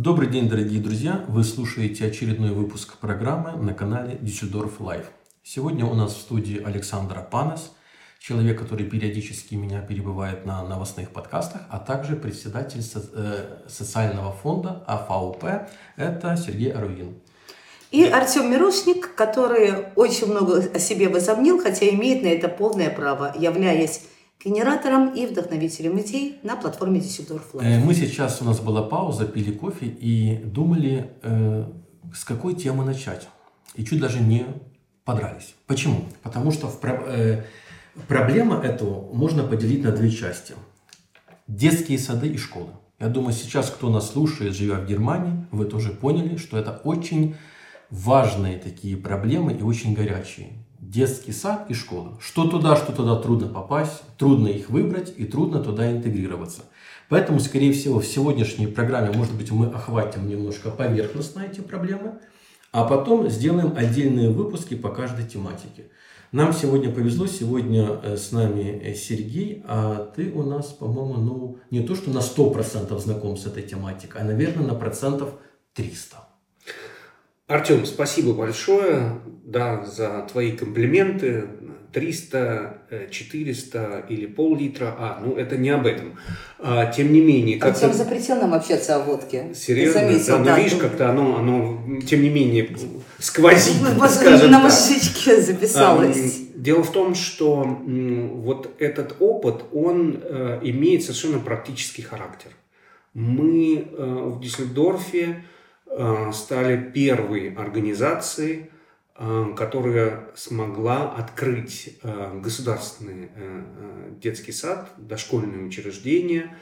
Добрый день, дорогие друзья! Вы слушаете очередной выпуск программы на канале Düsseldorf Live. Сегодня у нас в студии Александра Панес, человек, который периодически меня перебывает на новостных подкастах, а также председатель э, социального фонда АФАУП, это Сергей Аруин. И Артем Мирошник, который очень много о себе возомнил, хотя имеет на это полное право, являясь генератором и вдохновителем идей на платформе Düsseldorf Live. Э, Мы сейчас, у нас была пауза, пили кофе и думали, э, с какой темы начать. И чуть даже не подрались. Почему? Потому что в э, проблема эту можно поделить на две части. Детские сады и школы. Я думаю, сейчас, кто нас слушает, живя в Германии, вы тоже поняли, что это очень важные такие проблемы и очень горячие. Детский сад и школа. Что туда, что туда трудно попасть, трудно их выбрать и трудно туда интегрироваться. Поэтому, скорее всего, в сегодняшней программе, может быть, мы охватим немножко поверхностно эти проблемы, а потом сделаем отдельные выпуски по каждой тематике. Нам сегодня повезло, сегодня э, с нами э, Сергей, а ты у нас, по-моему, ну, не то, что на 100% знаком с этой тематикой, а, наверное, на процентов 300. Артем, спасибо большое, да, за твои комплименты. 300, э, 400 или пол-литра. А, ну это не об этом. А, тем не менее, как Артем запретил нам общаться о водке. Серьезно? Ты заметил, да, ну да. видишь, как-то оно, оно, тем не менее, сквозит, Вот скажем на мышечке записалось. Дело в том, что вот этот опыт, он э, имеет совершенно практический характер. Мы э, в Дюссельдорфе э, стали первой организацией, э, которая смогла открыть э, государственный э, э, детский сад, дошкольное учреждение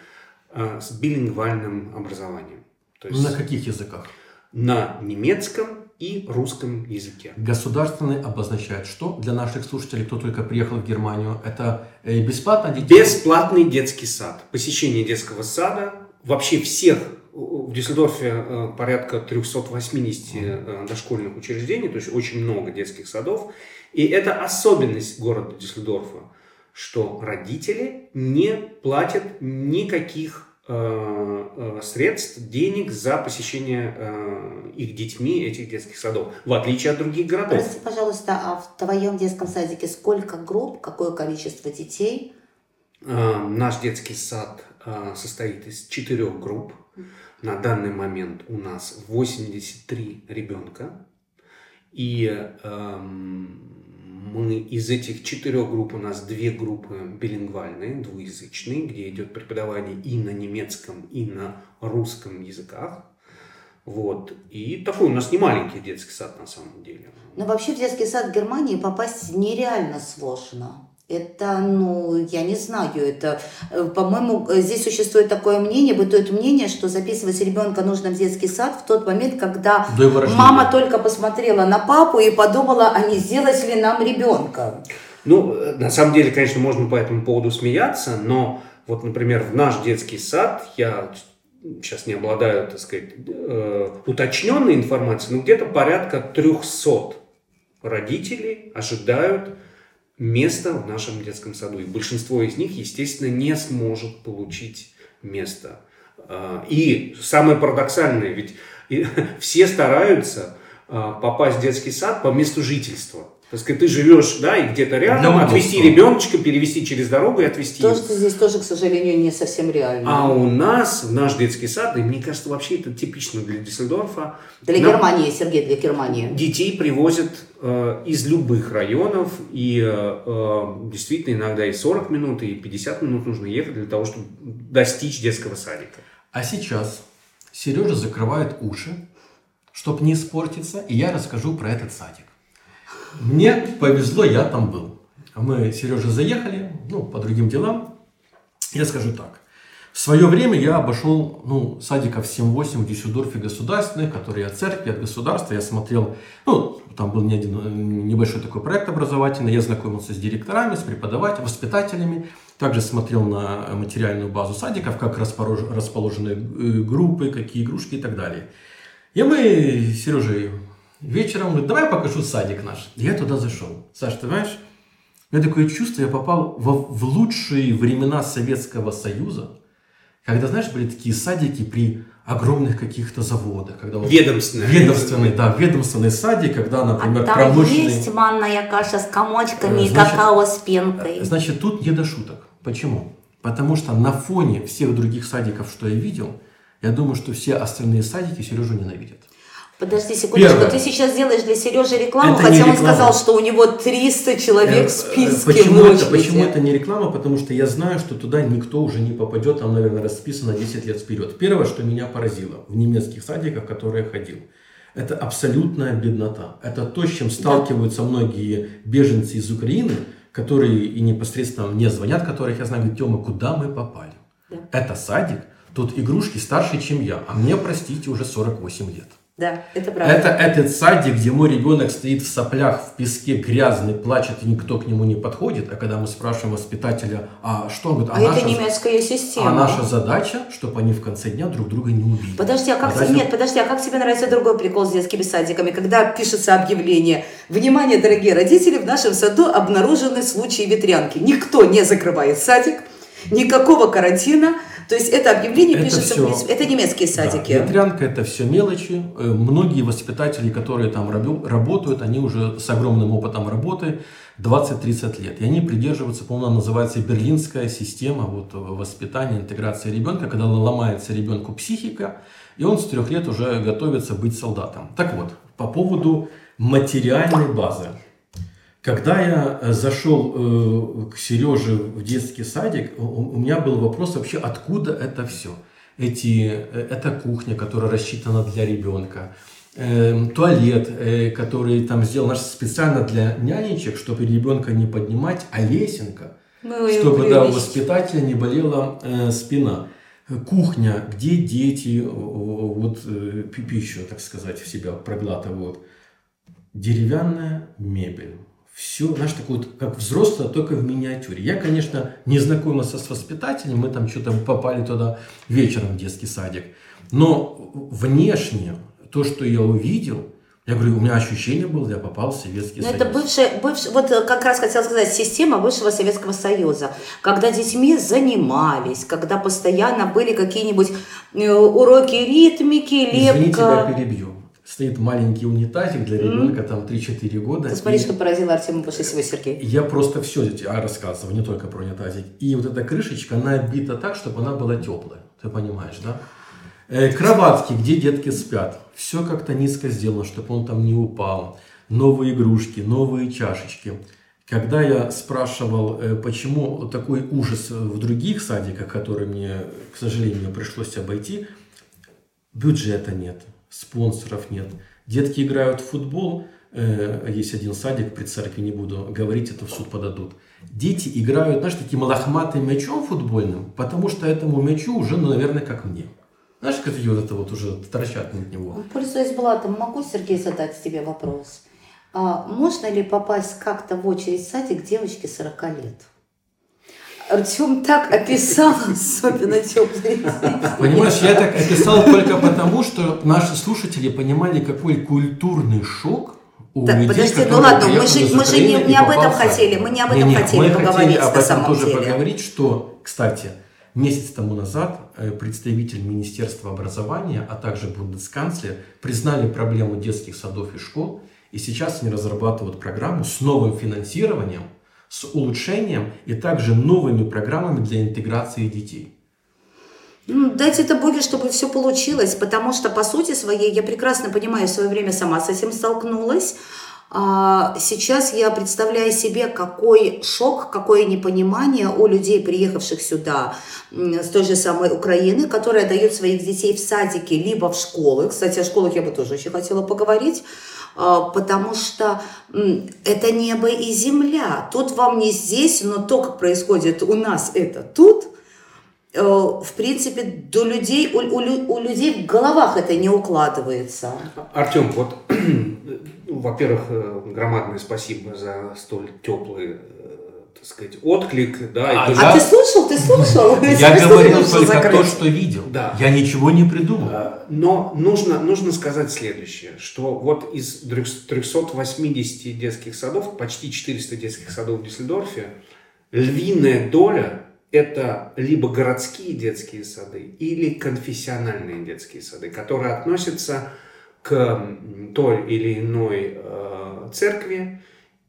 э, с билингвальным образованием. То есть На каких языках? на немецком и русском языке. Государственный обозначает что? Для наших слушателей, кто только приехал в Германию, это э, бесплатно детей? Бесплатный детский сад. Посещение детского сада. Вообще всех в Дюссельдорфе э, порядка 380 э, дошкольных учреждений, то есть очень много детских садов. И это особенность города Дюссельдорфа, что родители не платят никаких э, средств, денег за посещение э, их детьми этих детских садов, в отличие от других городов. Прости, пожалуйста, а в твоем детском садике сколько групп, какое количество детей? Э, Наш детский сад э, состоит из четырех групп. На данный момент у нас 83 ребенка. И эм, мы из этих четырех групп у нас две группы билингвальные, двуязычные, где идет преподавание и на немецком, и на русском языках. Вот. И такой у нас не маленький детский сад на самом деле. Но вообще в детский сад Германии попасть нереально сложно. Это, ну, я не знаю, это, э, по-моему, э, здесь существует такое мнение, бытует мнение, что записывать ребенка нужно в детский сад в тот момент, когда До мама только посмотрела на папу и подумала, а не сделать ли нам ребенка. Ну, э, на самом деле, конечно, можно по этому поводу смеяться, но вот, например, в наш детский сад, я сейчас не обладаю, так сказать, уточненной информацией, но где-то порядка 300 родителей ожидают места в нашем детском саду. И большинство из них, естественно, не сможет получить место. А, И самое парадоксальное, ведь все стараются а, попасть в детский сад по месту жительства. Так сказать, ты живешь, да, и где-то рядом, удобства. отвезти ребеночка, перевести через дорогу и отвезти То, его. что здесь тоже, к сожалению, не совсем реально. А у нас, в наш детский сад, и мне кажется, вообще это типично для Дюссельдорфа, Для Германии, Сергей, для Германии. детей привозят из любых районов, и э, э, действительно иногда и 40 минут, и 50 минут нужно ехать для того, чтобы достичь детского садика. А сейчас Сережа закрывает уши, чтобы не испортиться, и я расскажу про этот садик. Мне повезло, я там был. Мы с Сережей заехали, ну, по другим делам. Я скажу так. В свое время я обошел ну, садиков 7-8 в Дюссельдорфе государственных, которые от церкви, от государства. Я смотрел, ну, там был не один, э, небольшой такой проект образовательный. Я знакомился с директорами, с преподавателями, воспитателями. Также смотрел на материальную базу садиков, как располож- расположены э, группы, какие игрушки и так далее. И мы с Сережей вечером говорит, давай покажу садик наш. И я туда зашел. Саш, ты знаешь, у меня такое чувство, я попал во- в лучшие времена Советского Союза, Когда, знаешь, были такие садики при огромных каких-то заводах. Когда вот Ведомственные. Ведомственный, да, ведомственный садик, когда, например, а там промышленный... есть манная каша с комочками и Э, значит, какао с пенкой. Значит, тут не до шуток. Почему? Потому что на фоне всех других садиков, что я видел, я думаю, что все остальные садики Сережу ненавидят. Подожди секундочку, Первое. ты сейчас делаешь для Сережи рекламу, Это хотя он реклама. сказал, что у него 300 человек в Э, списке Почему это, почему это не реклама? Потому что я знаю, что туда никто уже не попадет, там, наверное, расписано 10 лет вперед. Первое, что меня поразило в немецких садиках, в которые я ходил, это абсолютная беднота. Это то, с чем сталкиваются многие беженцы из Украины, которые и непосредственно мне звонят, которых я знаю, говорят, Тёма, куда мы попали? Да. Это садик, тут игрушки старше, чем я, а мне, простите, уже 48 лет. Да, это правда. Это этот садик, где мой ребенок стоит в соплях, в песке, грязный, плачет, и никто к нему не подходит. А когда мы спрашиваем воспитателя, а что он говорит, а наша, это немецкая система. а наша задача, чтобы они в конце дня друг друга не убили. Подожди, а как тебе, нет, подожди, а как тебе нравится другой прикол с детскими садиками, когда пишется объявление «Внимание, дорогие родители, в нашем саду обнаружены случаи ветрянки». Никто не закрывает садик, никакого карантина, то есть это объявление Это пишется, в всё- принципе, это немецкие садики. Да, ветрянка это все мелочи. Э, Многие воспитатели, которые там работают, они уже с огромным опытом работы 20-30 лет. И они придерживаются, по-моему, называется берлинская система вот, э, воспитания, интеграции ребенка, когда ломается ребенку психика, и он с трех лет уже готовится быть солдатом. Так вот, по поводу материальной базы. Когда я э, зашел э, к Сереже в детский садик, у, меня был вопрос вообще, откуда это все. Эти, э, это кухня, которая рассчитана для ребенка, э, туалет, который там сделан специально для нянечек, чтобы ребенка не поднимать, а лесенка, и чтобы да, у воспитателя не болела спина. Кухня, где дети вот, пи- пищу, так сказать, в себя проглатывают. Деревянная мебель. Все, знаешь, такой вот, как взрослое, только в миниатюре. Я, конечно, не знакомился с воспитателем, мы там что-то попали туда вечером в детский садик. Но внешне, то, что я увидел, я говорю, у меня ощущение было, я попал в Советский Ну, Союз. это бывшая, бывшая, вот э, как раз хотела сказать, система бывшего Советского Союза, когда детьми занимались, когда постоянно были какие-нибудь э, уроки ритмики, Извини, тебя лепка. перебью. Стоит маленький унитазик для ребенка, там 3-4 года. Ты смотри, и- что поразило Артема больше всего, Сергей. Я просто все рассказывал, не только про унитазик. И вот эта крышечка, она бита так, чтобы она была теплая. Ты понимаешь, да? Э, кроватки, где детки спят. Все как-то низко сделано, чтобы он там не упал. Новые игрушки, новые чашечки. Когда я спрашивал, э, почему такой ужас в других садиках, которые мне, к сожалению, пришлось обойти, бюджета нет, спонсоров нет. Детки играют в футбол, э, есть один садик при церкви, не буду говорить, это в суд подадут. Дети играют, знаешь, таким лохматым мячом футбольным, потому что этому мячу уже, ну, наверное, как мне. Знаешь, как вот это вот уже торчат над него. Пользуясь блатом, могу, Сергей, задать тебе вопрос? А можно ли попасть как-то в очередь садик девочке 40 лет? Артем так описал особенно теплые Понимаешь, я так описал только потому, что наши слушатели понимали, какой культурный шок у Так, людей, подожди, ну ладно, мы же- мы же не- не об этом хотели, мы не об этом Не-не, хотели мы поговорить хотели на об этом самом тоже деле. поговорить, что, кстати, месяц тому назад э, представитель Министерства образования, а также бундесканцлер признали проблему детских садов и школ, и сейчас они разрабатывают программу с новым финансированием, с улучшением и также новыми программами для интеграции детей. Ну, дайте это Боге, чтобы все получилось, потому что, по сути своей, я прекрасно понимаю, в свое время сама с этим столкнулась. А сейчас я представляю себе, какой шок, какое непонимание у людей, приехавших сюда с той же самой Украины, которые отдают своих детей в садики, либо в школы. Кстати, о школах я бы тоже очень хотела поговорить. А, Потому что это небо и земля. Тут вам не здесь, но то, как происходит у нас, это тут – э, в принципе, до людей, у, у у людей в головах это не укладывается. Артем, вот, во-первых, э, громадное спасибо за столь теплый, э, так сказать, отклик, да, и А, я- что- А ты слушал? Ты слушал? Я говорил только то, что видел. Да. Я ничего не придумал. Э, Но нужно, нужно сказать следующее, что вот из 380 детских садов, почти 400 детских садов в Дюссельдорфе, львиная доля – это либо городские детские сады или конфессиональные детские сады, которые относятся к той или иной э, церкви,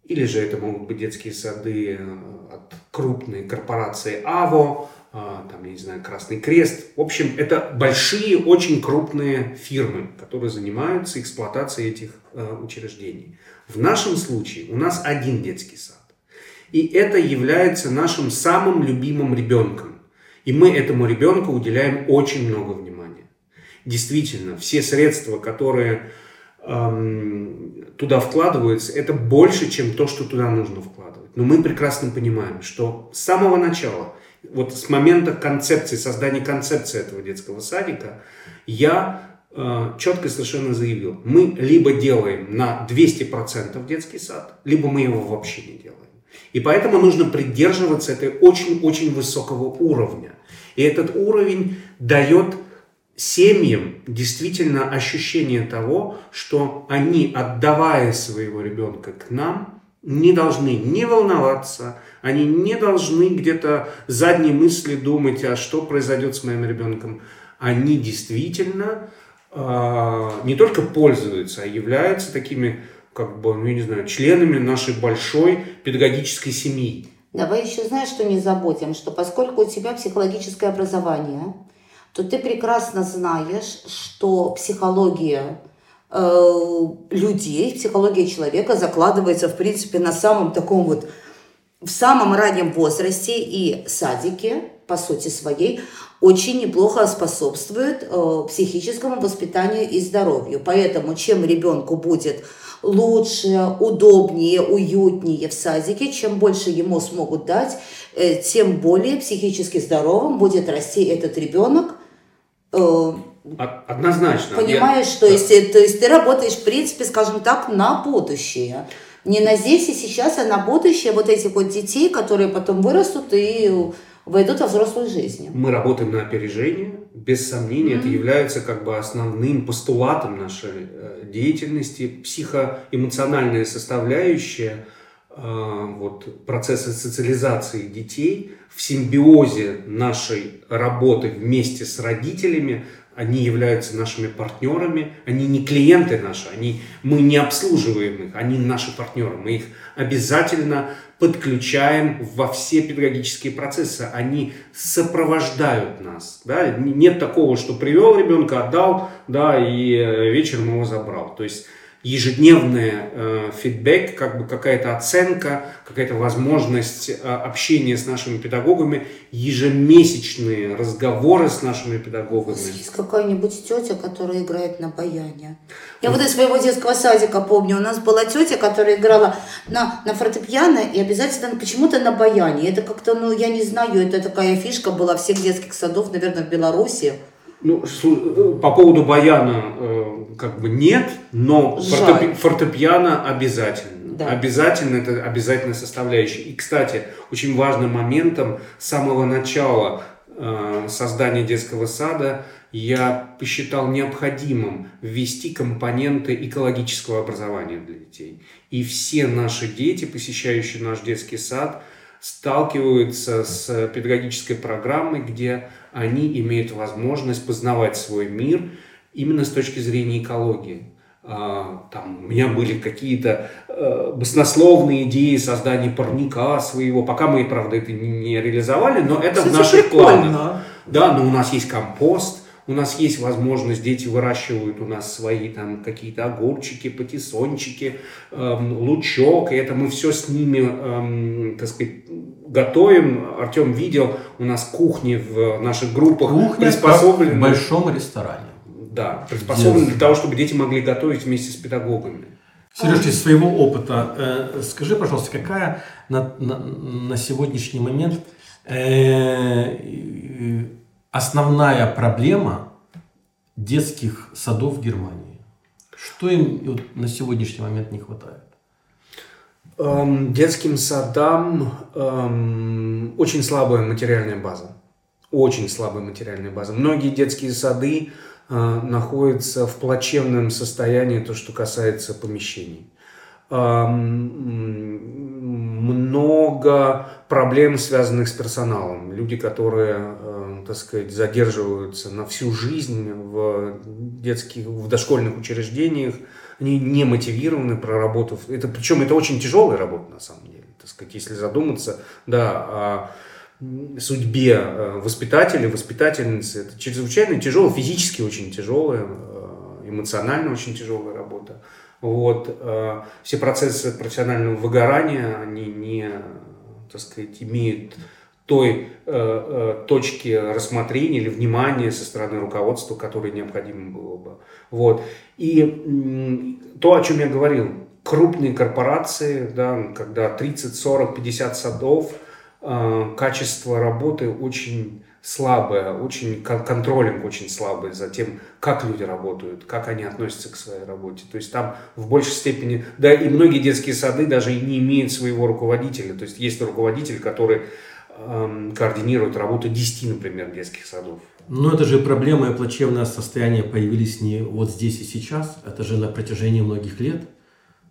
или же это могут быть детские сады э, от крупной корпорации АВО, э, там, я не знаю, Красный Крест. В общем, это большие, очень крупные фирмы, которые занимаются эксплуатацией этих э, учреждений. В нашем случае у нас один детский сад. И это является нашим самым любимым ребенком. И мы этому ребенку уделяем очень много внимания. Действительно, все средства, которые эм, туда вкладываются, это больше, чем то, что туда нужно вкладывать. Но мы прекрасно понимаем, что с самого начала, вот с момента концепции, создания концепции этого детского садика, я э, четко совершенно заявил, мы либо делаем на 200% детский сад, либо мы его вообще не делаем. И поэтому нужно придерживаться этой очень-очень высокого уровня. И этот уровень дает семьям действительно ощущение того, что они, отдавая своего ребенка к нам, не должны не волноваться, они не должны где-то задней мысли думать, а что произойдет с моим ребенком. Они действительно э, не только пользуются, а являются такими как бы, ну, я не знаю, членами нашей большой педагогической семьи. Давай еще знаешь, что не забудем, что поскольку у тебя психологическое образование, то ты прекрасно знаешь, что психология э, людей, психология человека закладывается, в принципе, на самом таком вот, в самом раннем возрасте и садике, по сути своей, очень неплохо способствует э, психическому воспитанию и здоровью. Поэтому чем ребенку будет лучше, удобнее, уютнее в садике, чем больше ему смогут дать, э, тем более психически здоровым будет расти этот ребенок. Э, однозначно. Понимаешь, что есть, то есть ты работаешь, в принципе, скажем так, на будущее. Не на здесь и сейчас, а на будущее вот этих вот детей, которые потом вырастут и войдут во взрослую жизнь. Мы работаем на опережение. Без сомнения, mm-hmm. это является как бы основным постулатом нашей э, деятельности. Психоэмоциональная составляющая вот, процесса социализации детей в симбиозе нашей работы вместе с родителями они являются нашими партнерами, они не клиенты наши, они, мы не обслуживаем их, они наши партнеры, мы их обязательно подключаем во все педагогические процессы, они сопровождают нас. Да? Нет такого, что привел ребенка, отдал, да, и э, вечером его забрал. То есть ежедневный э, фидбэк, как бы какая-то оценка, какая-то возможность э, общения с нашими педагогами, ежемесячные разговоры с нашими педагогами. Есть какая-нибудь тетя, которая играет на баяне. Я вот из своего детского садика помню, у нас была тетя, которая играла на, на фортепиано и обязательно почему-то на баяне. Это как-то, ну, я не знаю, это такая фишка была всех детских садов, наверное, в Беларуси. Ну, по поводу баяна э, как бы нет, но фортепи- фортепиано обязательно. Да. Обязательно, это обязательная составляющая. И, кстати, очень важным моментом с самого начала э, создания детского сада я посчитал необходимым ввести компоненты экологического образования для детей. И все наши дети, посещающие наш детский сад, сталкиваются с педагогической программой, где они имеют возможность познавать свой мир именно с точки зрения экологии. А, там у меня были какие-то э, баснословные идеи создания парника своего. Пока мы, правда, это не реализовали, но это Кстати, в наших прикольно. планах. Да, но у нас есть компост, у нас есть возможность, дети выращивают у нас свои там какие-то огурчики, патиссончики, эм, лучок, и это мы все с ними, эм, так сказать, готовим. Артем видел, у нас кухни в наших группах Кухня приспособлены. в большом ресторане. Да, приспособлены для того, чтобы дети могли готовить вместе с педагогами. Сереж, из своего опыта, э, скажи, пожалуйста, какая на, на, на сегодняшний момент э, основная проблема детских садов в Германии? Что им на сегодняшний момент не хватает? Эм, детским садам эм, очень слабая материальная база. Очень слабая материальная база. Многие детские сады э, находятся в плачевном состоянии, то, что касается помещений. Много проблем, связанных с персоналом. Люди, которые, так сказать, задерживаются на всю жизнь в детских, в дошкольных учреждениях, они не мотивированы, проработав. Это, причем это очень тяжелая работа, на самом деле. Так сказать, если задуматься, да, о судьбе э, воспитателя, воспитательницы, это чрезвычайно тяжелая, физически очень тяжелая, э, эмоционально очень тяжелая работа. Вот, э, все процессы профессионального выгорания, они не, так сказать, имеют той э, э, точки рассмотрения или внимания со стороны руководства, которое необходимо было бы. Вот. И то, о чем я говорил, крупные корпорации, да, когда 30, 40, 50 садов, качество работы очень слабое, очень контролинг очень слабый за тем, как люди работают, как они относятся к своей работе. То есть там в большей степени, да, и многие детские сады даже не имеют своего руководителя. То есть есть руководитель, который эм, координирует работу 10, например, детских садов. Но это же проблема и плачевное состояние появились не вот здесь и сейчас, это же на протяжении многих лет.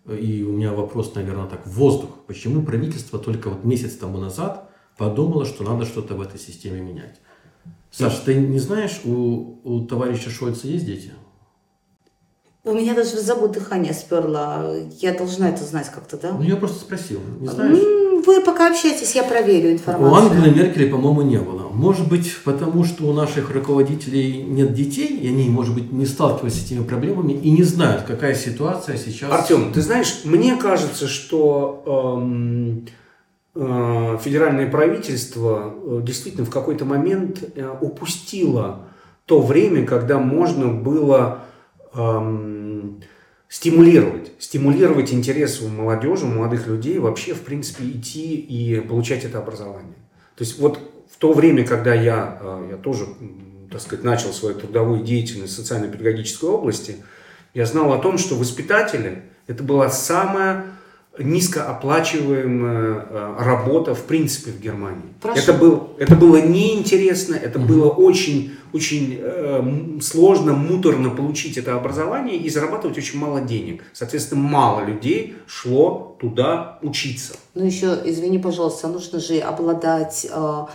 И у меня вопрос, наверное, так, воздух. Почему правительство только вот месяц тому назад подумало, что надо что-то в этой системе менять? Саш, ты не знаешь, у, у товарища Шольца есть дети? У меня даже в забот дыхание сперло. Я должна это знать как-то, да? Ну, я просто спросил. Не знаешь? Вы пока общайтесь, я проверю информацию. У Ангелы Меркель, по-моему, не было. Может быть, потому что у наших руководителей нет детей, и они, может быть, не сталкиваются с этими проблемами и не знают, какая ситуация сейчас. Артем, ты знаешь, мне кажется, что эм, федеральное правительство э, действительно в какой-то момент э, упустило то время, когда можно было эм, стимулировать, стимулировать интерес у молодежи, у молодых людей вообще, в принципе, идти и получать это образование. То есть вот в то время, когда я, я тоже, так сказать, начал свою трудовую деятельность в социально-педагогической области, я знал о том, что воспитатели – это была самая низкооплачиваемая э, работа в принципе в Германии. Прошу. Это, был, это было неинтересно, это угу. было очень, очень э, сложно, муторно получить это образование и зарабатывать очень мало денег. Соответственно, мало людей шло туда учиться. Ну еще, извини, пожалуйста, нужно же обладать... Э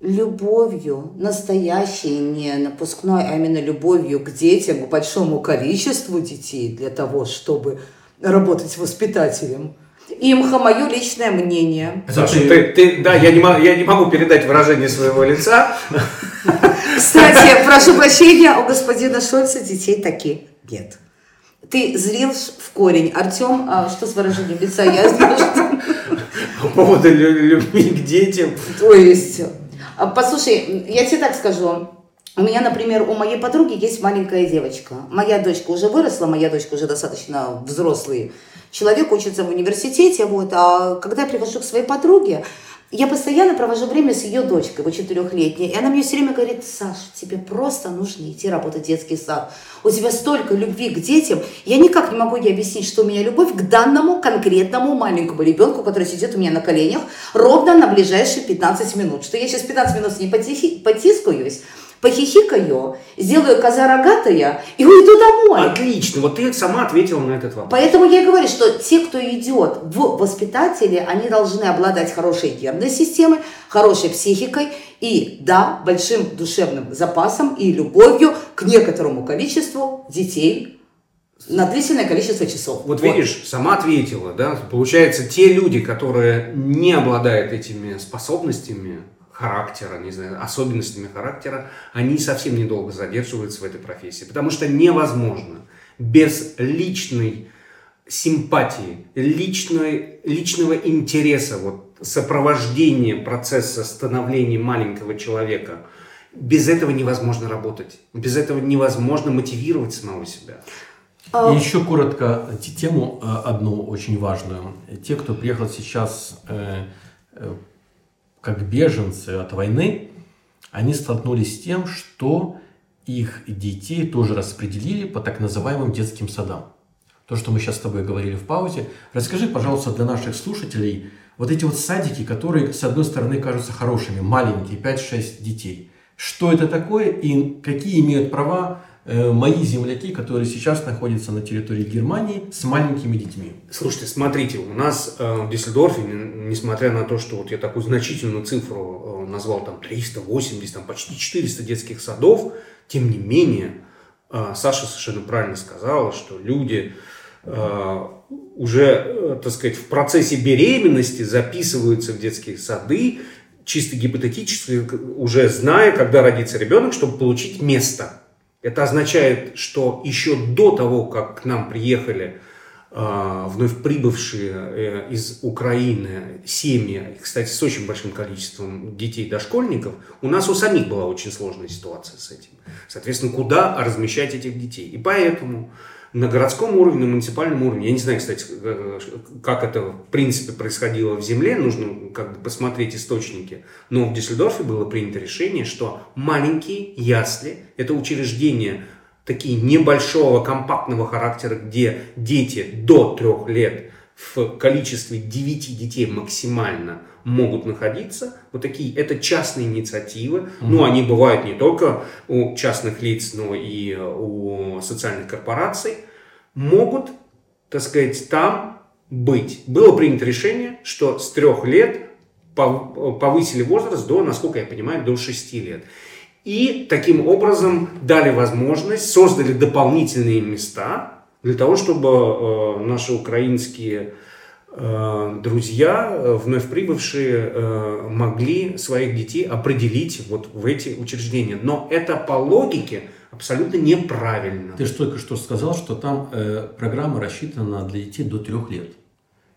любовью, настоящей, не напускной, а именно любовью к детям, к большому количеству детей для того, чтобы работать воспитателем. Имха, мое личное мнение. Саша, ты, ты, да, я не, могу, я не могу передать выражение своего лица. Кстати, прошу прощения, у господина Шольца детей таких нет. Ты зрел в корень. Артем, а что с выражением лица? Я знаю, что... По поводу любви к детям. То есть... А, послушай, я тебе так скажу. У меня, например, у моей подруги есть маленькая девочка. Моя дочка уже выросла, моя дочка уже достаточно взрослый человек, учится в университете. Вот. А когда я прихожу к своей подруге, я постоянно провожу время с ее дочкой, вот четырехлетней, и она мне все время говорит, Саш, тебе просто нужно идти работать в детский сад. У тебя столько любви к детям. Я никак не могу ей объяснить, что у меня любовь к данному конкретному маленькому ребенку, который сидит у меня на коленях, ровно на ближайшие 15 минут. Что я сейчас 15 минут с ней потискаюсь, похихикаю, сделаю коза рогатая и уйду домой. Отлично, вот ты сама ответила на этот вопрос. Поэтому я и говорю, что те, кто идет в воспитатели, они должны обладать хорошей нервной системой, хорошей психикой и, да, большим душевным запасом и любовью к некоторому количеству детей на длительное количество часов. Вот, вот видишь, сама ответила, да, получается, те люди, которые не обладают этими способностями, характера, не знаю, особенностями характера, они совсем недолго задерживаются в этой профессии. Потому что невозможно без личной симпатии, личной, личного интереса, вот, сопровождения процесса становления маленького человека, без этого невозможно работать. Без этого невозможно мотивировать самого себя. А И еще коротко тему э, одну очень важную. Те, кто приехал сейчас э, э, как беженцы от войны, они столкнулись с тем, что их детей тоже распределили по так называемым детским садам. То, что мы сейчас с тобой говорили в паузе. Расскажи, пожалуйста, для наших слушателей, вот эти вот садики, которые, с одной стороны, кажутся хорошими, маленькие, 5-6 детей. Что это такое и какие имеют права мои земляки, которые сейчас находятся на территории Германии с маленькими детьми. Слушайте, смотрите, у нас э, в Дюссельдорфе, несмотря на то, что вот я такую значительную цифру э, назвал, там 380, там почти 400 детских садов, тем не менее, э, Саша совершенно правильно сказала, что люди э, уже, э, так сказать, в процессе беременности записываются в детские сады, чисто гипотетически, уже зная, когда родится ребенок, чтобы получить место. Это означает, что еще до того, как к нам приехали э, вновь прибывшие э, из Украины семьи, кстати, с очень большим количеством детей-дошкольников, у нас у самих была очень сложная ситуация с этим. Соответственно, куда размещать этих детей? И поэтому на городском уровне, на муниципальном уровне. Я не знаю, кстати, как это в принципе происходило в земле, нужно как бы посмотреть источники. Но в Дюссельдорфе было принято решение, что маленькие ясли – это учреждения такие небольшого компактного характера, где дети до трех лет в количестве 9 детей максимально могут находиться. Вот такие, это частные инициативы. Угу. Ну, они бывают не только у частных лиц, но и у социальных корпораций. Могут, так сказать, там быть. Было принято решение, что с трех лет повысили возраст до, насколько я понимаю, до 6 лет. И таким образом дали возможность, создали дополнительные места для того, чтобы э, наши украинские Э, друзья, э, вновь прибывшие, могли своих детей определить вот в эти учреждения. Но это по логике абсолютно неправильно. Ты же только что сказал, что там э, программа рассчитана для детей до трех лет.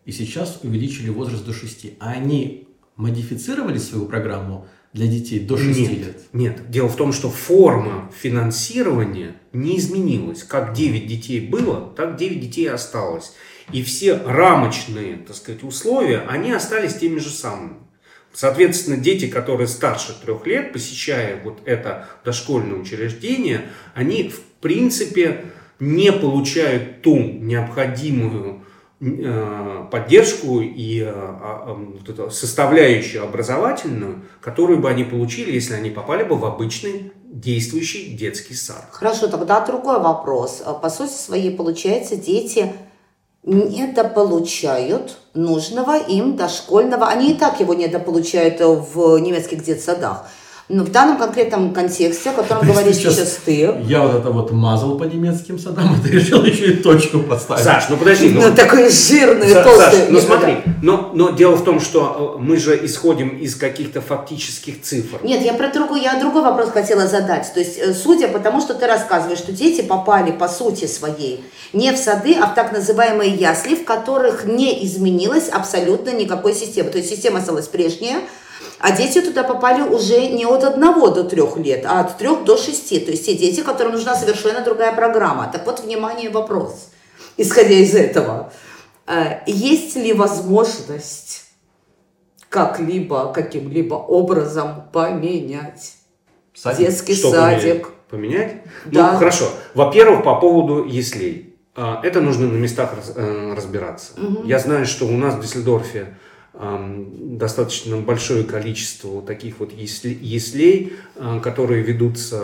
И сейчас увеличили возраст до шести. А они модифицировали свою программу для детей до 6 нет, лет? Нет. Дело в том, что форма финансирования не изменилась. Как 9 детей было, так 9 детей осталось. И все рамочные, так сказать, условия, они остались теми же самыми. Соответственно, дети, которые старше трех лет, посещая вот это дошкольное учреждение, они в принципе не получают ту необходимую э, поддержку и э, а, составляющую образовательную, которую бы они получили, если они попали бы в обычный действующий детский сад. Хорошо, тогда другой вопрос. По сути своей, получается, дети недополучают нужного им дошкольного. Они и так его недополучают в немецких детсадах. Но в данном конкретном контексте, о котором говоришь сейчас, сейчас ты... Я вот это вот мазал по немецким садам, а ты решил еще и точку поставить. Саш, ну подожди. Ну, ну такой жирный, Са, толстый. Саш, ну смотри, но, но дело в том, что э, мы же исходим из каких-то фактических цифр. Нет, я про другой, я другой вопрос хотела задать. То есть, э, судя по тому, что ты рассказываешь, что дети попали по сути своей не в сады, а в так называемые ясли, в которых не изменилась абсолютно никакой системы. То есть система осталась прежняя, а дети туда попали уже не от одного до трех лет, а от трех до шести. То есть те дети, которым нужна совершенно другая программа. Так вот, внимание, вопрос, исходя из этого. Э, есть ли возможность как-либо, каким-либо образом поменять садик? детский Что садик? Поменять? Да. Ну, хорошо. Во-первых, по поводу яслей. А, это нужно на местах э, разбираться. Угу. Я знаю, что у нас в Дюссельдорфе достаточно большое количество таких вот яслей, а, которые ведутся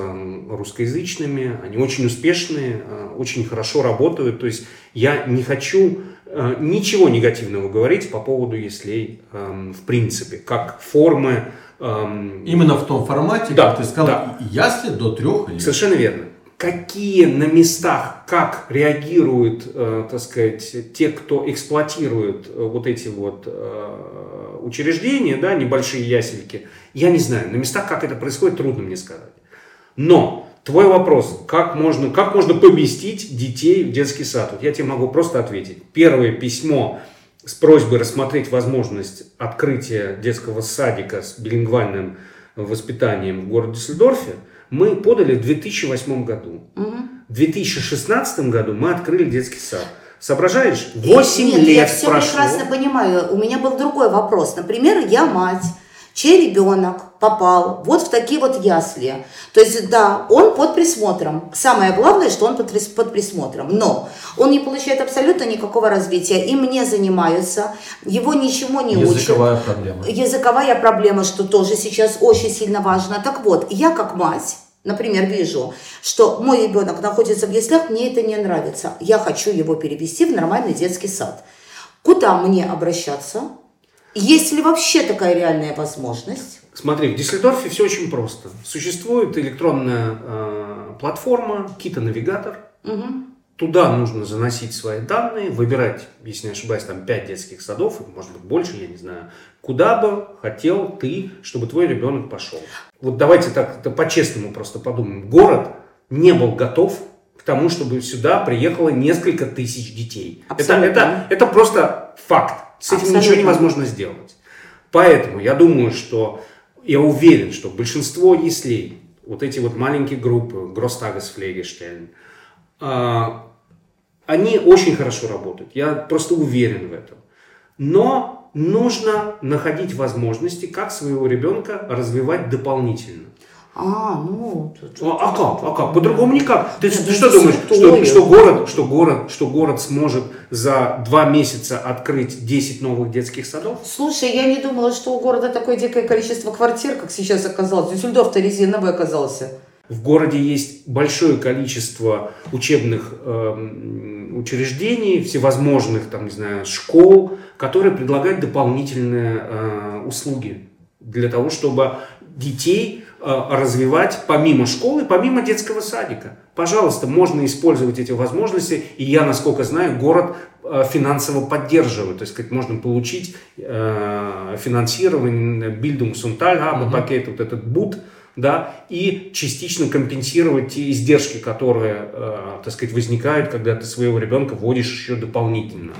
русскоязычными, они очень успешные, а, очень хорошо работают. То есть я не хочу а, ничего негативного говорить по поводу яслей в принципе, как формы. Именно в том формате, да, как ты сказал, да. ясли до трех лет. Совершенно верно какие на местах, как реагируют, э, так сказать, те, кто эксплуатирует э, вот эти вот э, учреждения, да, небольшие ясельки, я не знаю. На местах, как это происходит, трудно мне сказать. Но твой вопрос, как можно, как можно поместить детей в детский сад? Вот я тебе могу просто ответить. Первое письмо с просьбой рассмотреть возможность открытия детского садика с билингвальным воспитанием в городе Дюссельдорфе – мы подали в 2008 году. Угу. В 2016 году мы открыли детский сад. Соображаешь? 8 Нет, лет я все прошло. прекрасно понимаю. У меня был другой вопрос. Например, я мать чей ребенок попал вот в такие вот ясли. То есть, да, он под присмотром. Самое главное, что он под, под присмотром. Но он не получает абсолютно никакого развития. Им не занимаются, его ничего не Языковая учат. Языковая проблема. Языковая проблема, что тоже сейчас очень сильно важно. Так вот, я как мать, например, вижу, что мой ребенок находится в яслях, мне это не нравится, я хочу его перевести в нормальный детский сад. Куда мне обращаться? Есть ли вообще такая реальная возможность? Смотри, в Диссельдорфе все очень просто. Существует электронная э, платформа Кита Навигатор. Угу. Туда нужно заносить свои данные, выбирать, если не ошибаюсь, там 5 детских садов, может быть больше, я не знаю, куда бы хотел ты, чтобы твой ребенок пошел. Вот давайте так по-честному просто подумаем. Город не был готов к тому, чтобы сюда приехало несколько тысяч детей. Это, это, это просто факт. С этим Абсолютно. ничего невозможно сделать. Поэтому я думаю, что я уверен, что большинство яслей, вот эти вот маленькие группы, Гростагас Флегештельн, они очень хорошо работают. Я просто уверен в этом. Но нужно находить возможности, как своего ребенка развивать дополнительно. А, ну... А, а как? А как? По-другому никак. Ты, Нет, ты что думаешь, что, что, город, что, город, что город сможет за два месяца открыть 10 новых детских садов? Слушай, я не думала, что у города такое дикое количество квартир, как сейчас оказалось. Дюссельдорф-то резиновый оказался. В городе есть большое количество учебных э, учреждений, всевозможных, там, не знаю, школ, которые предлагают дополнительные э, услуги для того, чтобы детей э, развивать помимо школы, помимо детского садика. Пожалуйста, можно использовать эти возможности, и я, насколько знаю, город э, финансово поддерживает, то есть, как можно получить э, финансирование Bildungsunterhalt, пакет, вот этот БУТ, да, и частично компенсировать те издержки, которые, э, так сказать, возникают, когда ты своего ребенка вводишь еще дополнительно.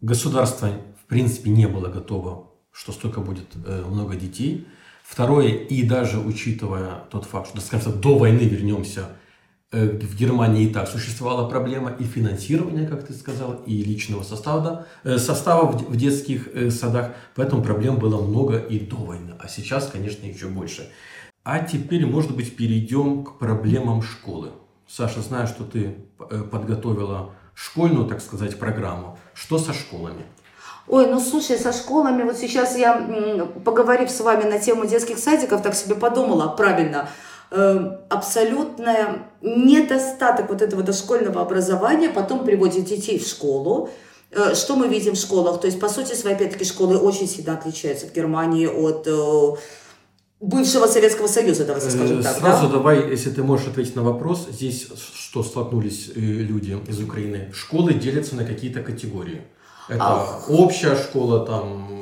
Государство, в принципе, не было готово, что столько будет э, много детей. Второе, и даже учитывая тот факт, что, скажем, до войны вернемся, в Германии и так существовала проблема и финансирования, как ты сказал, и личного состава, э, состава в детских э, садах, поэтому проблем было много и до войны, а сейчас, конечно, еще больше. А теперь, может быть, перейдем к проблемам школы. Саша, знаю, что ты э, подготовила школьную, так сказать, программу. Что со школами? Ой, ну слушай, со школами, вот сейчас я, поговорив с вами на тему детских садиков, так себе подумала, правильно, э, абсолютный недостаток вот этого дошкольного образования потом приводит детей в школу, э, что мы видим в школах? То есть, по сути своей, опять-таки, школы очень сильно отличаются в Германии от бывшего Советского Союза, давайте э, скажем так. Сразу да? давай, если ты можешь ответить на вопрос, здесь что столкнулись э, люди из Украины, школы делятся на какие-то категории. Это Ах. общая школа, там,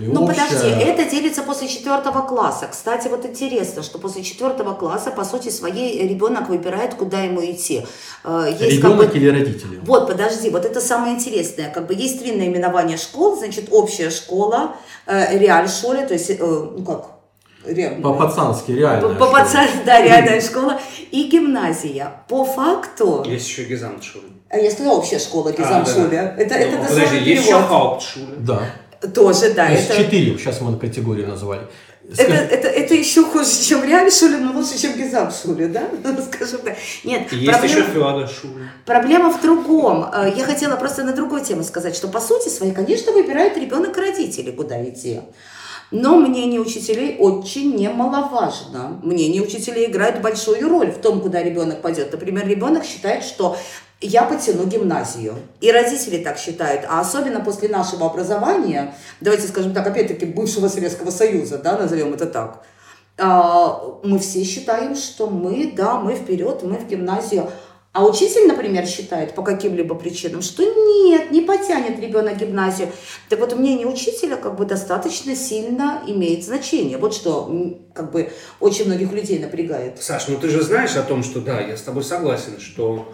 не Ну общая. подожди, это делится после четвертого класса. Кстати, вот интересно, что после четвертого класса, по сути своей, ребенок выбирает, куда ему идти. Э, есть ребенок как бы... или родители? Вот, подожди, вот это самое интересное. Как бы есть три наименования школ, значит, общая школа, реаль школе, то есть, ну как, по-пацански, реально. По-пацански, да, реальная школа. И гимназия. По факту... Есть еще гизамтшуля. А я сказала общая школа гизамтшуля. А, да. Это, ну, это подожди, есть еще хауптшуля. Да. Тоже, да. Есть это... четыре, сейчас мы категории назвали. Скажи... Это, это, это еще хуже, чем реальная шуля, но лучше, чем гизам шуля, да? Скажем так. Нет, есть проблема... еще фиада шуля. Проблема в другом. Э, я хотела просто на другую тему сказать, что по сути своей, конечно, выбирает ребенок родители, куда идти. Но мнение учителей очень немаловажно. Мнение учителей играет большую роль в том, куда ребенок пойдет. Например, ребенок считает, что я потяну гимназию. И родители так считают. А особенно после нашего образования, давайте скажем так, опять-таки, бывшего Советского Союза, да, назовем это так, а, мы все считаем, что мы, да, мы вперед, мы в гимназию. А учитель, например, считает по каким-либо причинам, что нет, не потянет ребенок гимназию. Так вот, мнение учителя как бы достаточно сильно имеет значение. Вот что как бы очень многих людей напрягает. Саш, ну ты же знаешь о том, что да, я с тобой согласен, что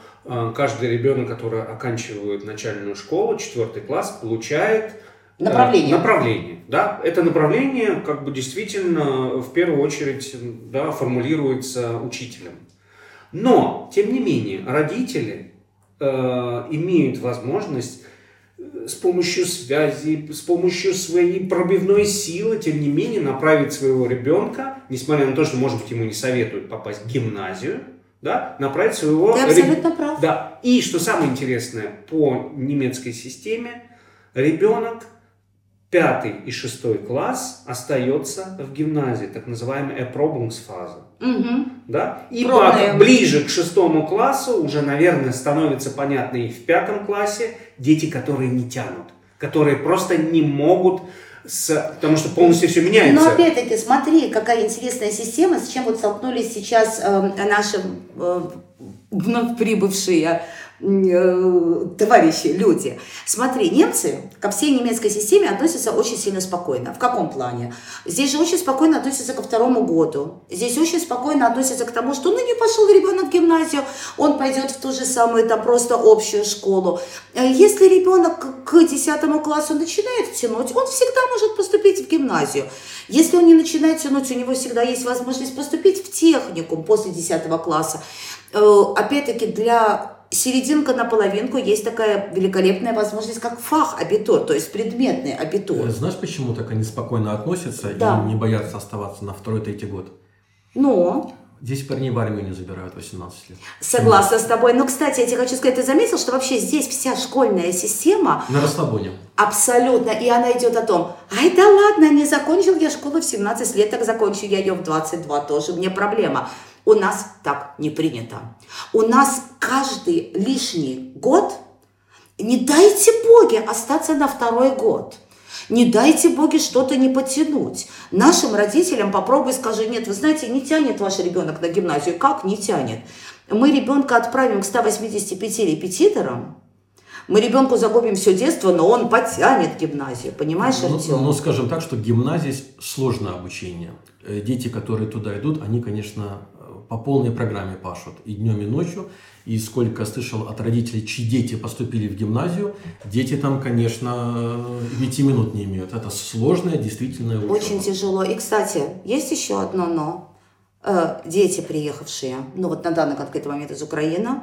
каждый ребенок, который оканчивает начальную школу, четвертый класс, получает э, Направление. Э, направление, да. Это направление как бы действительно в первую очередь да, формулируется учителем. Но, тем не менее, родители э, имеют возможность э, с помощью связи, с помощью своей пробивной силы, тем не менее, направить своего ребенка, несмотря на то, что, может быть, ему не советуют попасть в гимназию, да, направить своего... Ты абсолютно прав. Да. И, что самое интересное, по немецкой системе, ребенок пятый и шестой класс остается в гимназии, так называемая Erprobungsphase. Мгм. да? И Пробные. по- ближе к шестому классу уже, наверное, становится понятно и в пятом классе дети, которые не тянут, которые просто не могут, с... потому что полностью все меняется. Но опять-таки, смотри, какая интересная система, с чем вот столкнулись сейчас э, наши э, вновь прибывшие товарищи, люди. Смотри, немцы ко всей немецкой системе относятся очень сильно спокойно. В каком плане? Здесь же очень спокойно относятся ко второму году. Здесь очень спокойно относятся к тому, что ну не пошел ребенок в гимназию, он пойдет в ту же самую, там просто общую школу. Э, Если ребенок к 10 классу начинает тянуть, он всегда может поступить в гимназию. Если он не начинает тянуть, у него всегда есть возможность поступить в техникум после 10 класса. Э, Опять-таки, для серединка на половинку есть такая великолепная возможность, как фах абитур, то есть предметный абитур. Э, Знаешь, почему так они спокойно относятся Да. и не боятся оставаться на второй-третий год? Но Здесь парней в армию не забирают 18 лет. согласна с тобой. Но, кстати, я тебе хочу сказать, ты заметил, что вообще здесь вся школьная система На расслабоне. Абсолютно. И она идет о том, ай да ладно, не закончил я школу в 17 лет, так закончу я ее в 22 тоже, мне проблема. У нас так не принято. У нас каждый лишний год, не дайте боги остаться на второй год. Не дайте боги что-то не потянуть. Нашим родителям попробуй скажи, нет, вы знаете, не тянет ваш ребенок на гимназию. Как не тянет? Мы ребенка отправим к 185 репетиторам, мы ребенку загубим все детство, но он потянет гимназию, понимаешь, Ну, Артем? ну, скажем так, что гимназия сложное обучение. Э, Дети, которые туда идут, они, конечно, по полной программе пашут и днем, и ночью. И сколько слышал от родителей, чьи дети поступили в гимназию, дети там, конечно, и пяти минут не имеют. Это сложная, действительно. Очень тяжело. И, кстати, есть еще одно но. Э, дети, приехавшие, ну вот на данный конкретный момент из Украины,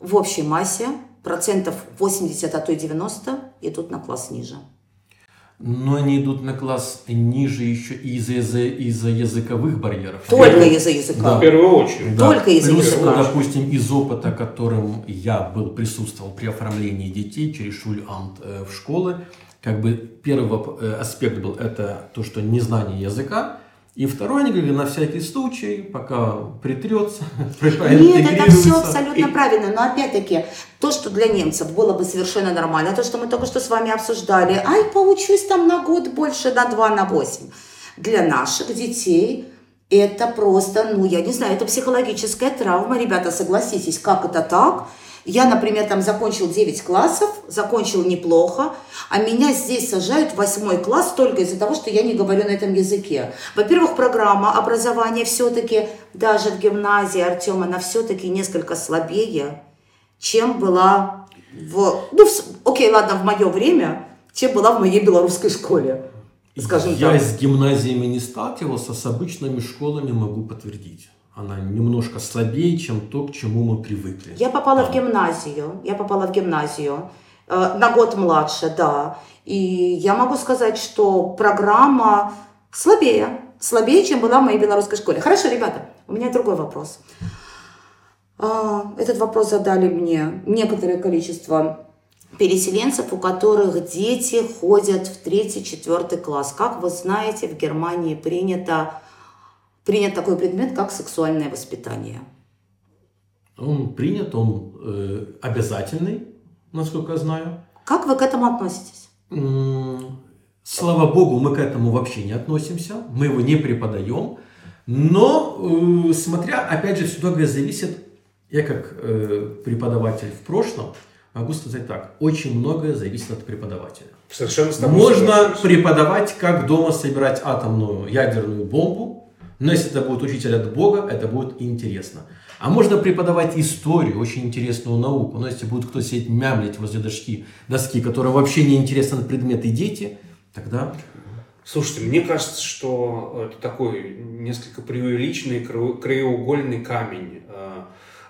в общей массе процентов 80, а то и 90 идут на класс ниже. Но они идут на класс ниже еще из-за, из-за, из-за языковых барьеров. Только из-за языка. В первую очередь. Только из-за Плюс, языка. допустим, из опыта, которым я был, присутствовал при оформлении детей через Шульамт э, в школы, как бы первый э, аспект был это то, что незнание языка, и второй, они говорили, на всякий случай, пока притрется, Нет, это все абсолютно правильно. Но опять-таки, то, что для немцев было бы совершенно нормально, то, что мы только что с вами обсуждали, ай, поучусь там на год больше, на два, на восемь. Для наших детей это просто, ну, я не знаю, это психологическая травма. Ребята, согласитесь, как это так? Я, например, там закончил 9 классов, закончил неплохо, а меня здесь сажают в 8 класс только из-за того, что я не говорю на этом языке. Во-первых, программа образования все-таки, даже в гимназии, Артем, она все-таки несколько слабее, чем была в... Ну, в окей, ладно, в мое время, чем была в моей белорусской школе, скажем Я так. с гимназиями не сталкивался, с обычными школами могу подтвердить. Она немножко слабее, чем то, к чему мы привыкли. Я попала в Да. гимназию, я попала в гимназию, э, на год младше, да. И я могу сказать, что программа слабее, слабее, чем была в моей белорусской школе. Хорошо, ребята, у меня другой вопрос. А, Этот вопрос задали мне некоторое количество переселенцев, у которых дети ходят в третий, четвертый класс. Как вы знаете, в Германии принято, принят такой предмет, как сексуальное воспитание. Он принят, он э, обязательный, насколько я знаю. Как вы к этому относитесь? Слава богу, мы к этому вообще не относимся, мы его не преподаем. Но, э, смотря, опять же, все многое зависит, я как э, преподаватель в прошлом, могу сказать так, очень многое зависит от преподавателя. Совершенно с тобой Можно соглашусь. преподавать, как дома собирать атомную ядерную бомбу, но если это будет учитель от Бога, это будет интересно. А можно преподавать историю, очень интересную науку, но если будет кто сидеть мямлить возле доски, доски, которым вообще не интересен предмет и дети, тогда Слушайте, мне кажется, что это такой несколько преувеличенный краеугольный камень, э,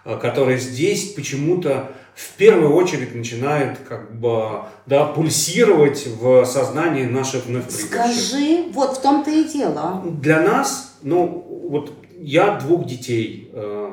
э, который здесь почему-то в первую очередь начинает как бы да, пульсировать в сознании наших вновь. Скажи, вот в том-то и дело. Для нас, ну, вот я двух детей, э,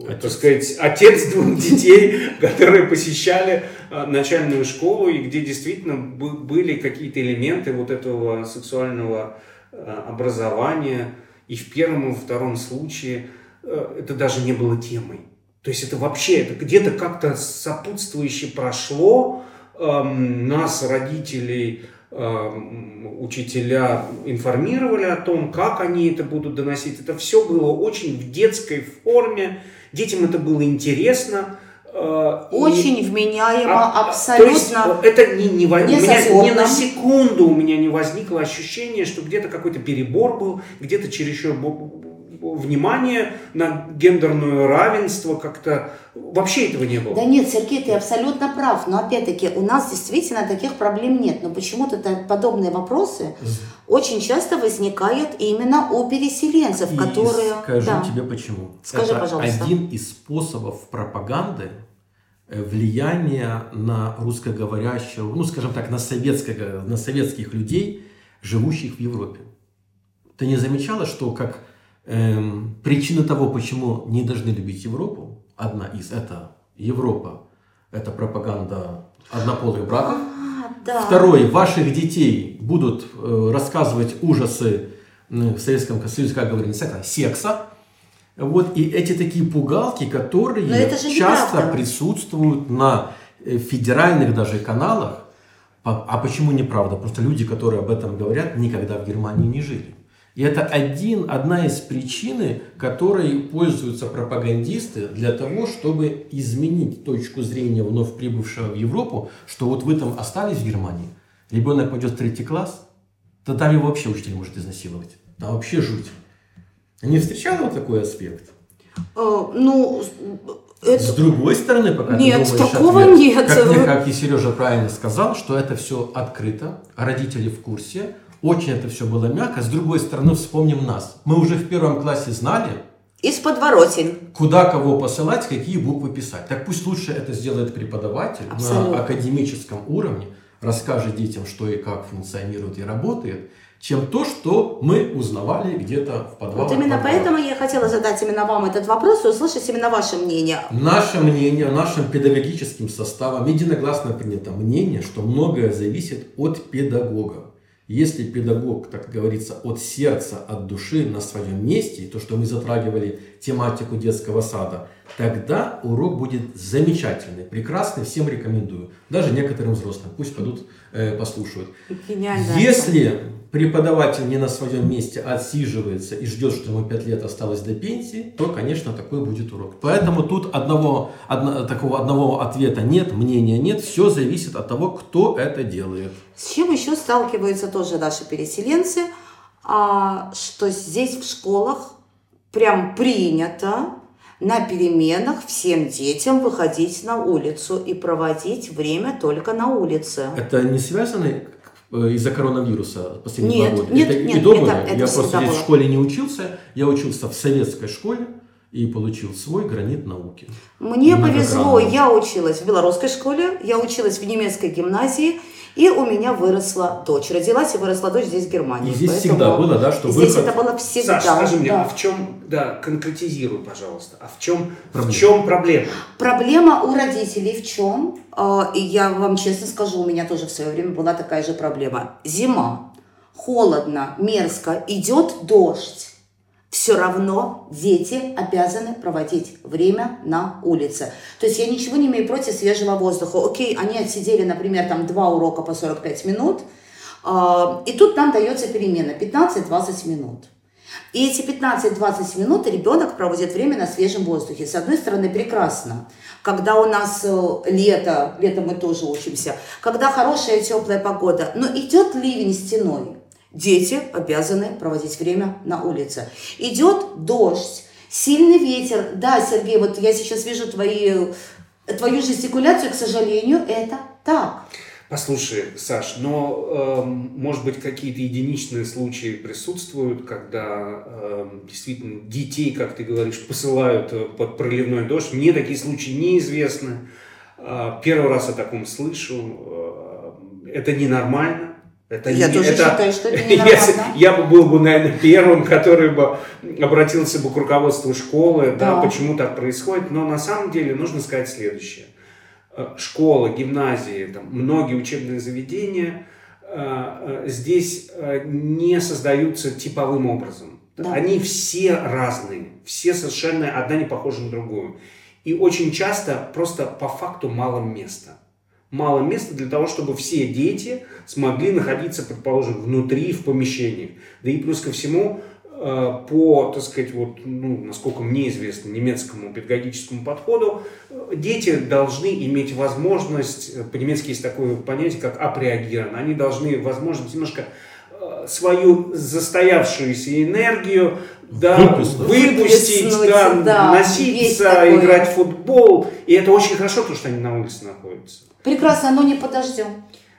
э, так Отец. сказать, отец двух детей, которые посещали э, начальную школу, и где действительно бы- были какие-то элементы вот этого сексуального э, образования. и в первом и втором случае э, это даже не было темой. То есть это вообще, это где-то как-то сопутствующе прошло, эм, нас, родителей, эм, учителя информировали о том, как они это будут доносить. Это все было очень в детской форме, детям это было интересно. Э, очень и, вменяемо, а, абсолютно. То есть это не, не, не, меня, ни на секунду у меня не возникло ощущение, что где-то какой-то перебор был, где-то чересчур внимание на гендерное равенство как-то вообще этого не было. Да нет, Сергей, ты абсолютно прав. Но опять-таки у нас действительно таких проблем нет. Но почему-то подобные вопросы очень часто возникают именно у переселенцев, И которые... Скажу да. тебе почему. Скажи, Это пожалуйста. один из способов пропаганды э, влияния на русскоговорящего, ну, скажем так, на, советского, на советских людей, живущих в Европе. Ты не замечала, что как Эм, причина того, почему не должны любить Европу, одна из, это Европа, это пропаганда однополых браков. А, да. Второе, ваших детей будут э, рассказывать ужасы в Советском Союзе, как говорили, секса, секса. Вот, и эти такие пугалки, которые часто неправда. присутствуют на э, федеральных даже каналах. А почему неправда? Просто люди, которые об этом говорят, никогда в Германии не жили. И это один, одна из причин, которой пользуются пропагандисты для того, чтобы изменить точку зрения вновь прибывшего в Европу, что вот вы там остались в Германии, ребенок пойдет в третий класс, то там его вообще учитель может изнасиловать. Там вообще жуть. Не встречала вот такой аспект? Э, ну, это... С другой стороны, пока нет, ты думаешь такого ответ, нет. Как, как и Сережа правильно сказал, что это все открыто, родители в курсе, очень это все было мягко. С другой стороны, вспомним нас. Мы уже в первом классе знали, из подворотен. Куда кого посылать, какие буквы писать. Так пусть лучше это сделает преподаватель Абсолютно. на академическом уровне, расскажет детям, что и как функционирует и работает, чем то, что мы узнавали где-то в подвале. Вот именно поэтому я хотела задать именно вам этот вопрос и услышать именно ваше мнение. Наше мнение, нашим педагогическим составом единогласно принято мнение, что многое зависит от педагога. Если педагог, так говорится, от сердца, от души на своем месте, то, что мы затрагивали тематику детского сада, тогда урок будет замечательный, прекрасный, всем рекомендую. Даже некоторым взрослым, пусть пойдут послушают. Гениально. Если преподаватель не на своем месте отсиживается и ждет, что ему 5 лет осталось до пенсии, то, конечно, такой будет урок. Поэтому тут одного, одно, такого одного ответа нет, мнения нет, все зависит от того, кто это делает. С чем еще сталкиваются тоже наши переселенцы, а, что здесь в школах прям принято на переменах всем детям выходить на улицу и проводить время только на улице. Это не связано Э, из-за коронавируса последние нет, два года. Нет, это нет, и дома. это, это я просто здесь было. в школе не учился. Я учился в советской школе и получил свой гранит науки. Мне повезло, я училась в белорусской школе, я училась в немецкой гимназии, и у меня выросла дочь. Родилась и выросла дочь здесь, в Германии. И здесь Поэтому всегда было, да, что Здесь выход... это было всегда. Саша, скажи мне, да. а в чем, да, конкретизируй, пожалуйста, а в чем проблема? В чем проблема? Проблема у родителей в чем? А, и я вам честно скажу, у меня тоже в свое время была такая же проблема. Зима, холодно, мерзко, идет дождь все равно дети обязаны проводить время на улице. То есть я ничего не имею против свежего воздуха. Окей, они отсидели, например, там два урока по 45 минут, а, и тут нам дается перемена 15-20 минут. И эти 15-20 минут ребенок проводит время на свежем воздухе. С одной стороны, прекрасно. Когда у нас э, лето, летом мы тоже учимся, когда хорошая теплая погода, но идет ливень стеной, Дети обязаны проводить время на улице. Идет дождь, сильный ветер. Да, Сергей, вот я сейчас вижу твои, твою жестикуляцию, к сожалению, это так. Послушай, Саш, но, э, может быть, какие-то единичные случаи присутствуют, когда э, действительно детей, как ты говоришь, посылают э, под проливной дождь. Мне такие случаи неизвестны. Э, первый раз о таком слышу. Э, это ненормально. Это я не, тоже это, считаю, что это. Я, я бы был бы, наверное, первым, который бы обратился бы к руководству школы, да. да, почему так происходит. Но на самом деле нужно сказать следующее. Э, школы, гимназии, там, многие учебные заведения э, э, здесь не создаются типовым образом. Да. Они все разные, все совершенно одна не похожа на другую. И очень часто просто по факту мало места. Мало места для того, чтобы все дети смогли находиться, предположим, внутри, в помещениях. Да и плюс ко всему, э, по, так сказать, вот, ну, насколько мне известно, немецкому педагогическому подходу, э, дети должны иметь возможность, э, по-немецки есть такое понятие, как апреагирован, они должны возможность немножко свою застоявшуюся энергию да, выпустить, да, да, носиться, играть в футбол. И это очень хорошо, потому что они на улице находятся. Прекрасно, но не подождем.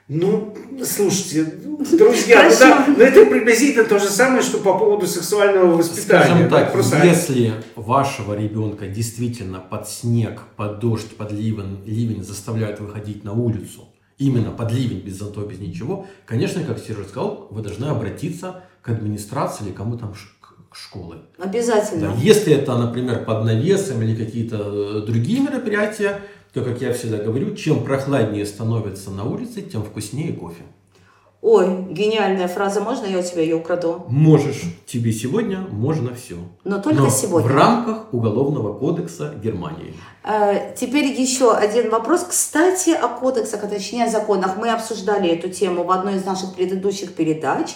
Ну, слушайте, друзья, ну, да, Хорошо. ну это приблизительно то же самое, что по поводу сексуального воспитания. Скажем да, так, просто если вашего ребенка действительно под снег, под дождь, под ливень, ливень заставляют выходить на улицу, именно под ливень, без зонтов, без ничего, конечно, как Сережа сказал, вы должны обратиться к администрации или кому там школы. Обязательно. Да, если это, например, под навесом или какие-то э, другие мероприятия, то, как я всегда говорю, чем прохладнее становится на улице, тем вкуснее кофе. Ой, гениальная фраза, можно я у тебя ее украду? Можешь, тебе сегодня можно все. Но только Но сегодня. в рамках Уголовного кодекса Германии. Э, Теперь еще один вопрос. Кстати, о кодексах, а точнее о законах. Мы обсуждали эту тему в одной из наших предыдущих передач.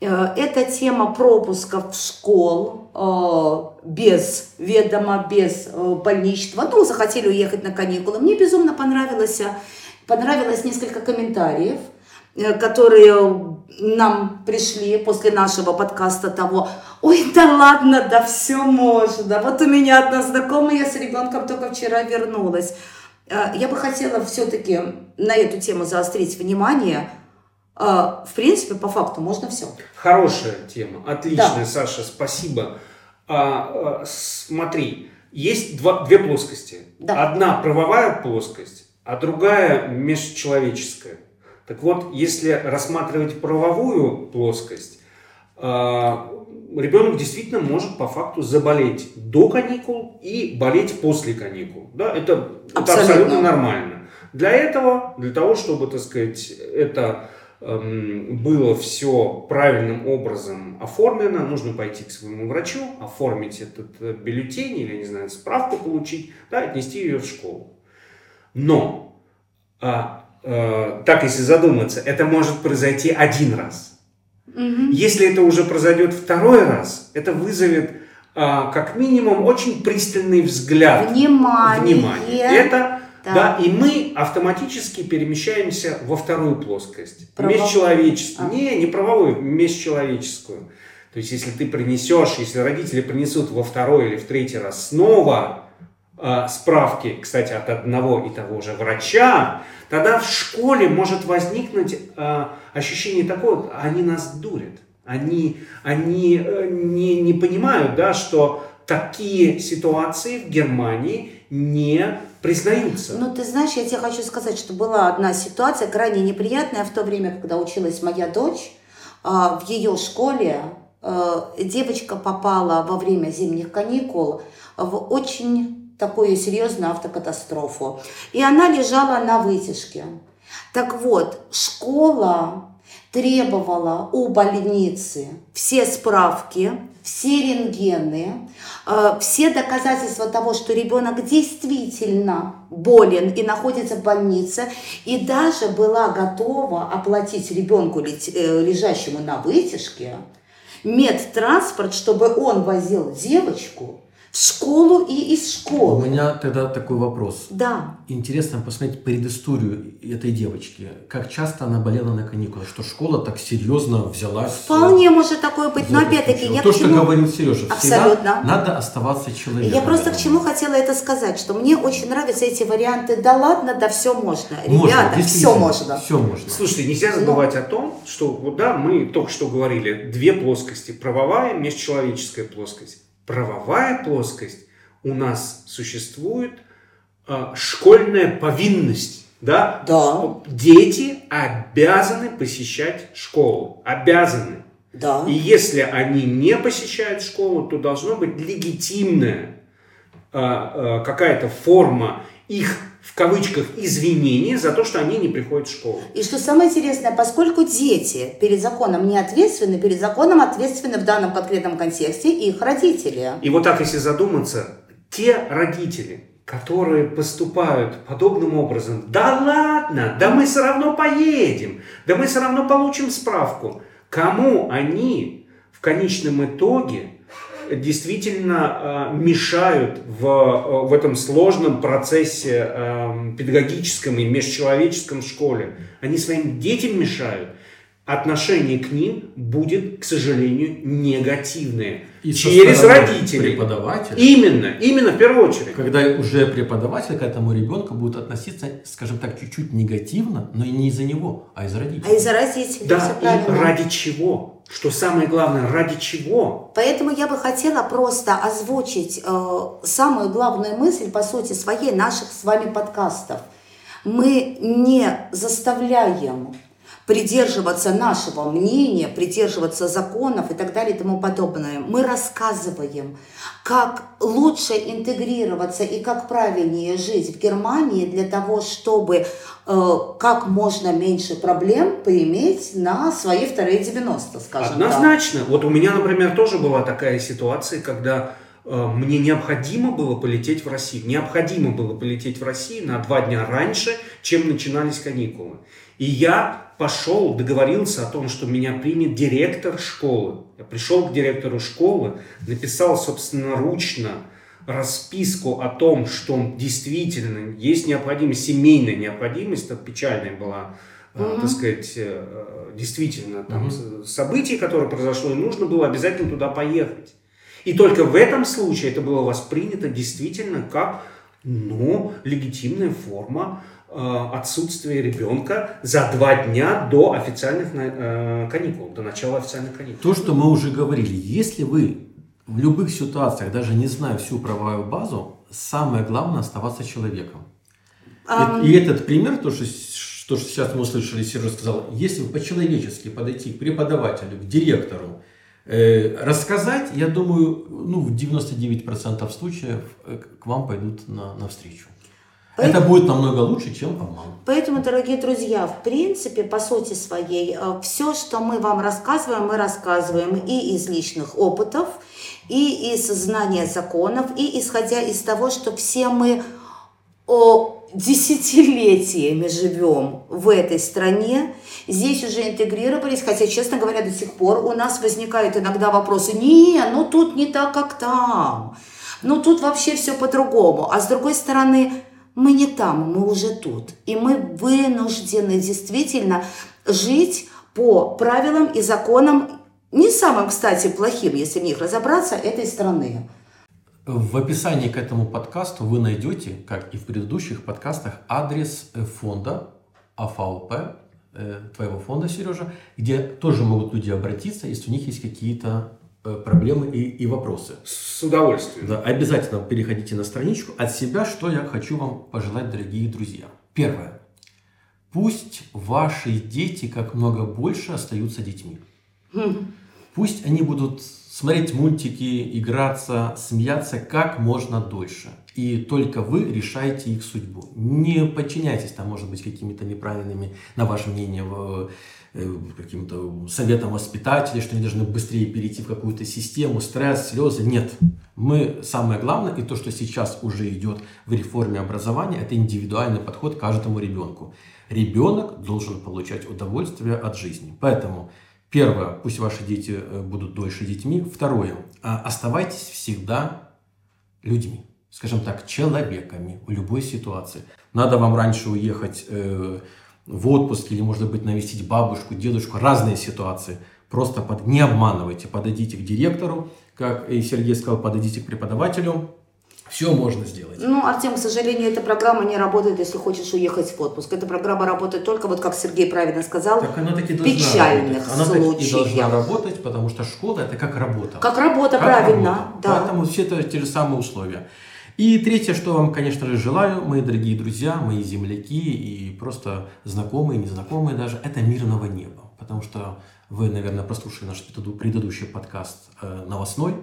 Э, Это тема пропусков в школ э, без ведома, без э, больничного. Ну, захотели уехать на каникулы. Мне безумно понравилось, понравилось несколько комментариев, которые нам пришли после нашего подкаста того, ой, да ладно, да все можно. Вот у меня одна знакомая с ребенком только вчера вернулась. Я бы хотела все-таки на эту тему заострить внимание. Э, В принципе, по факту можно все. Хорошая тема, отличная, Да. Саша, спасибо. А, а, смотри, есть два, две плоскости. Да. Одна правовая плоскость, а другая межчеловеческая. Так вот, если рассматривать правовую плоскость, а, ребенок действительно может по факту заболеть до каникул и болеть после каникул. Да, это, это Абсолютно. абсолютно нормально. Для этого, для того, чтобы, так сказать, это было все правильным образом оформлено, нужно пойти к своему врачу, оформить этот э, бюллетень или, не знаю, справку получить, да, отнести ее в школу. Но, а, э, так если задуматься, это может произойти один раз. Если это уже произойдет второй раз, это вызовет а, как минимум очень пристальный взгляд. Внимание. Внимание. Это, Да. да. и мы автоматически перемещаемся во вторую плоскость. Правовую. Межчеловеческую. А. Не, не правовую, межчеловеческую. То есть, если ты принесешь, если родители принесут во второй или в третий раз снова а, справки, кстати, от одного и того же врача, тогда в школе может возникнуть а, ощущение такое, они нас дурят. Они, они э, не, не понимают, да, что такие ситуации в Германии не признаются. Ну, ты знаешь, я тебе хочу сказать, что была одна ситуация крайне неприятная в то время, когда училась моя дочь. а, В ее школе а, девочка попала во время зимних каникул в очень такую серьезную автокатастрофу. И она лежала на вытяжке. Так вот, школа требовала у больницы все справки, все рентгены, э, все доказательства того, что ребенок действительно болен и находится в больнице, и даже была готова оплатить ребенку, э, лежащему на вытяжке, медтранспорт, чтобы он возил девочку в школу и из У школы. меня тогда такой вопрос. Да. Интересно посмотреть предысторию этой девочки. Как часто она болела на каникулах, что школа так серьезно взялась. Вполне может такое быть, но опять-таки я То, к что говорил Сережа, всегда Абсолютно. надо оставаться человеком. Я просто к чему хотела это сказать, что мне очень нравятся эти варианты. Да ладно, да все можно. Можно, Ребята, все можно. Все можно. Слушайте, нельзя забывать о том, что вот да, мы только что говорили, две плоскости, правовая, межчеловеческая плоскость. Правовая плоскость у нас существует а, школьная повинность, да? Да, Дети обязаны посещать школу, обязаны. да. И если они не посещают школу, то должно быть легитимная а, а, какая-то форма их в кавычках, извинения за то, что они не приходят в школу. И что самое интересное, поскольку дети перед законом не ответственны, перед законом ответственны в данном конкретном контексте их родители. И вот так, если задуматься, те родители, которые поступают подобным образом, да ладно, да мы все равно поедем, да мы все равно получим справку, кому они в конечном итоге действительно э, мешают в, э, в этом сложном процессе э, педагогическом и межчеловеческом в школе. Они своим детям мешают. Отношение к ним будет, к сожалению, негативное. И через родителей. преподавателя. Именно, именно в первую очередь. Когда уже преподаватель к этому ребенку будет относиться, скажем так, чуть-чуть негативно, но и не из-за него, а из-за родителей. А из-за родителей, Да, и правильно. ради чего? Что самое главное, ради чего? Поэтому я бы хотела просто озвучить э, самую главную мысль, по сути, своей, наших с вами подкастов. Мы не заставляем придерживаться нашего мнения, придерживаться законов и так далее и тому подобное. Мы рассказываем, как лучше интегрироваться и как правильнее жить в Германии для того, чтобы э, как можно меньше проблем поиметь на свои вторые 90, скажем так. Однозначно. Вот у меня, например, тоже была такая ситуация, когда э, мне необходимо было полететь в Россию. Необходимо было полететь в Россию на два дня раньше, чем начинались каникулы. И я пошел, договорился о том, что меня примет директор школы. Я пришел к директору школы, написал собственноручно расписку о том, что действительно есть необходимость, семейная необходимость, это печальная была, э, так сказать, э, действительно там Мгм. с- событие, которое произошло, и нужно было обязательно туда поехать. И только в этом случае это было воспринято действительно как ну, легитимная форма э, отсутствия ребенка за два дня до официальных э, каникул, до начала официальных каникул. То, что мы уже говорили, если вы в любых ситуациях, даже не зная всю правовую базу, самое главное оставаться человеком. И- Ам, И, этот пример, то что, то, что сейчас мы услышали, Сережа сказал, если по-человечески подойти к преподавателю, к директору, э, рассказать, я думаю, ну, в 99% случаев к вам пойдут на, навстречу. Это будет намного лучше, чем обман. Поэтому, дорогие друзья, в принципе, по сути своей, все, что мы вам рассказываем, мы рассказываем и из личных опытов, и из знания законов, и исходя из того, что все мы о, десятилетиями живем в этой стране, здесь уже интегрировались, хотя, честно говоря, до сих пор у нас возникают иногда вопросы, не, ну тут не так, как там, ну тут вообще все по-другому, а с другой стороны, мы не там, мы уже тут, и мы вынуждены действительно жить по правилам и законам, не самым, кстати, плохим, если в них разобраться, этой страны. В описании к этому подкасту вы найдете, как и в предыдущих подкастах, адрес фонда АФАОП, э, твоего фонда, Сережа, где тоже могут люди обратиться, если у них есть какие-то проблемы и, и вопросы. С удовольствием. Да, обязательно переходите на страничку. От себя, что я хочу вам пожелать, дорогие друзья. Первое. Пусть ваши дети как много больше остаются детьми. Пусть они будут смотреть мультики, играться, смеяться как можно дольше. И только вы решаете их судьбу. Не подчиняйтесь там, может быть, какими-то неправильными, на ваше мнение, э, каким-то советам воспитателей, что они должны быстрее перейти в какую-то систему, стресс, слезы. Нет. Мы, самое главное, и то, что сейчас уже идет в реформе образования, это индивидуальный подход к каждому ребенку. Ребенок должен получать удовольствие от жизни. Поэтому Первое, пусть ваши дети э, будут дольше детьми. Второе, а, оставайтесь всегда людьми, скажем так, человеками в любой ситуации. Надо вам раньше уехать э, в отпуск или, может быть, навестить бабушку, дедушку, разные ситуации. Просто под... не обманывайте, подойдите к директору, как и Сергей сказал, подойдите к преподавателю. Все можно сделать. Ну, Артем, к сожалению, эта программа не работает, если хочешь уехать в отпуск. Эта программа работает только, вот как Сергей правильно сказал, Так она таки печальных работать. Она таки и должна случаях. работать, потому что школа это как работа. Как работа, Как правильно, работа. да. Поэтому все это те же самые условия. И третье, что вам, конечно же, желаю, мои дорогие друзья, мои земляки и просто знакомые, незнакомые даже, это мирного неба. Потому что вы, наверное, прослушали наш предыдущий подкаст э, новостной,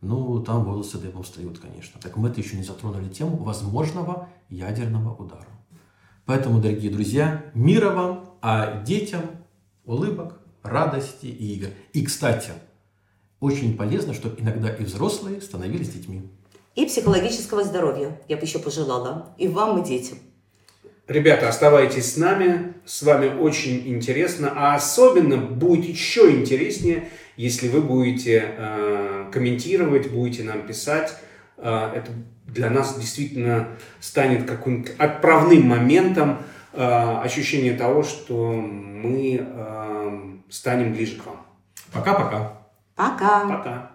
ну, там волосы дыбом встают, конечно. Так мы это еще не затронули тему возможного ядерного удара. Поэтому, дорогие друзья, мира вам, а детям улыбок, радости и игр. И, кстати, очень полезно, чтобы иногда и взрослые становились детьми. И психологического здоровья, я бы еще пожелала. И вам, и детям. Ребята, оставайтесь с нами. С вами очень интересно. А особенно будет еще интереснее, если вы будете э, комментировать, будете нам писать. Э, это для нас действительно станет каким-то отправным моментом э, ощущения того, что мы э, станем ближе к вам. Пока-пока. Пока. Пока.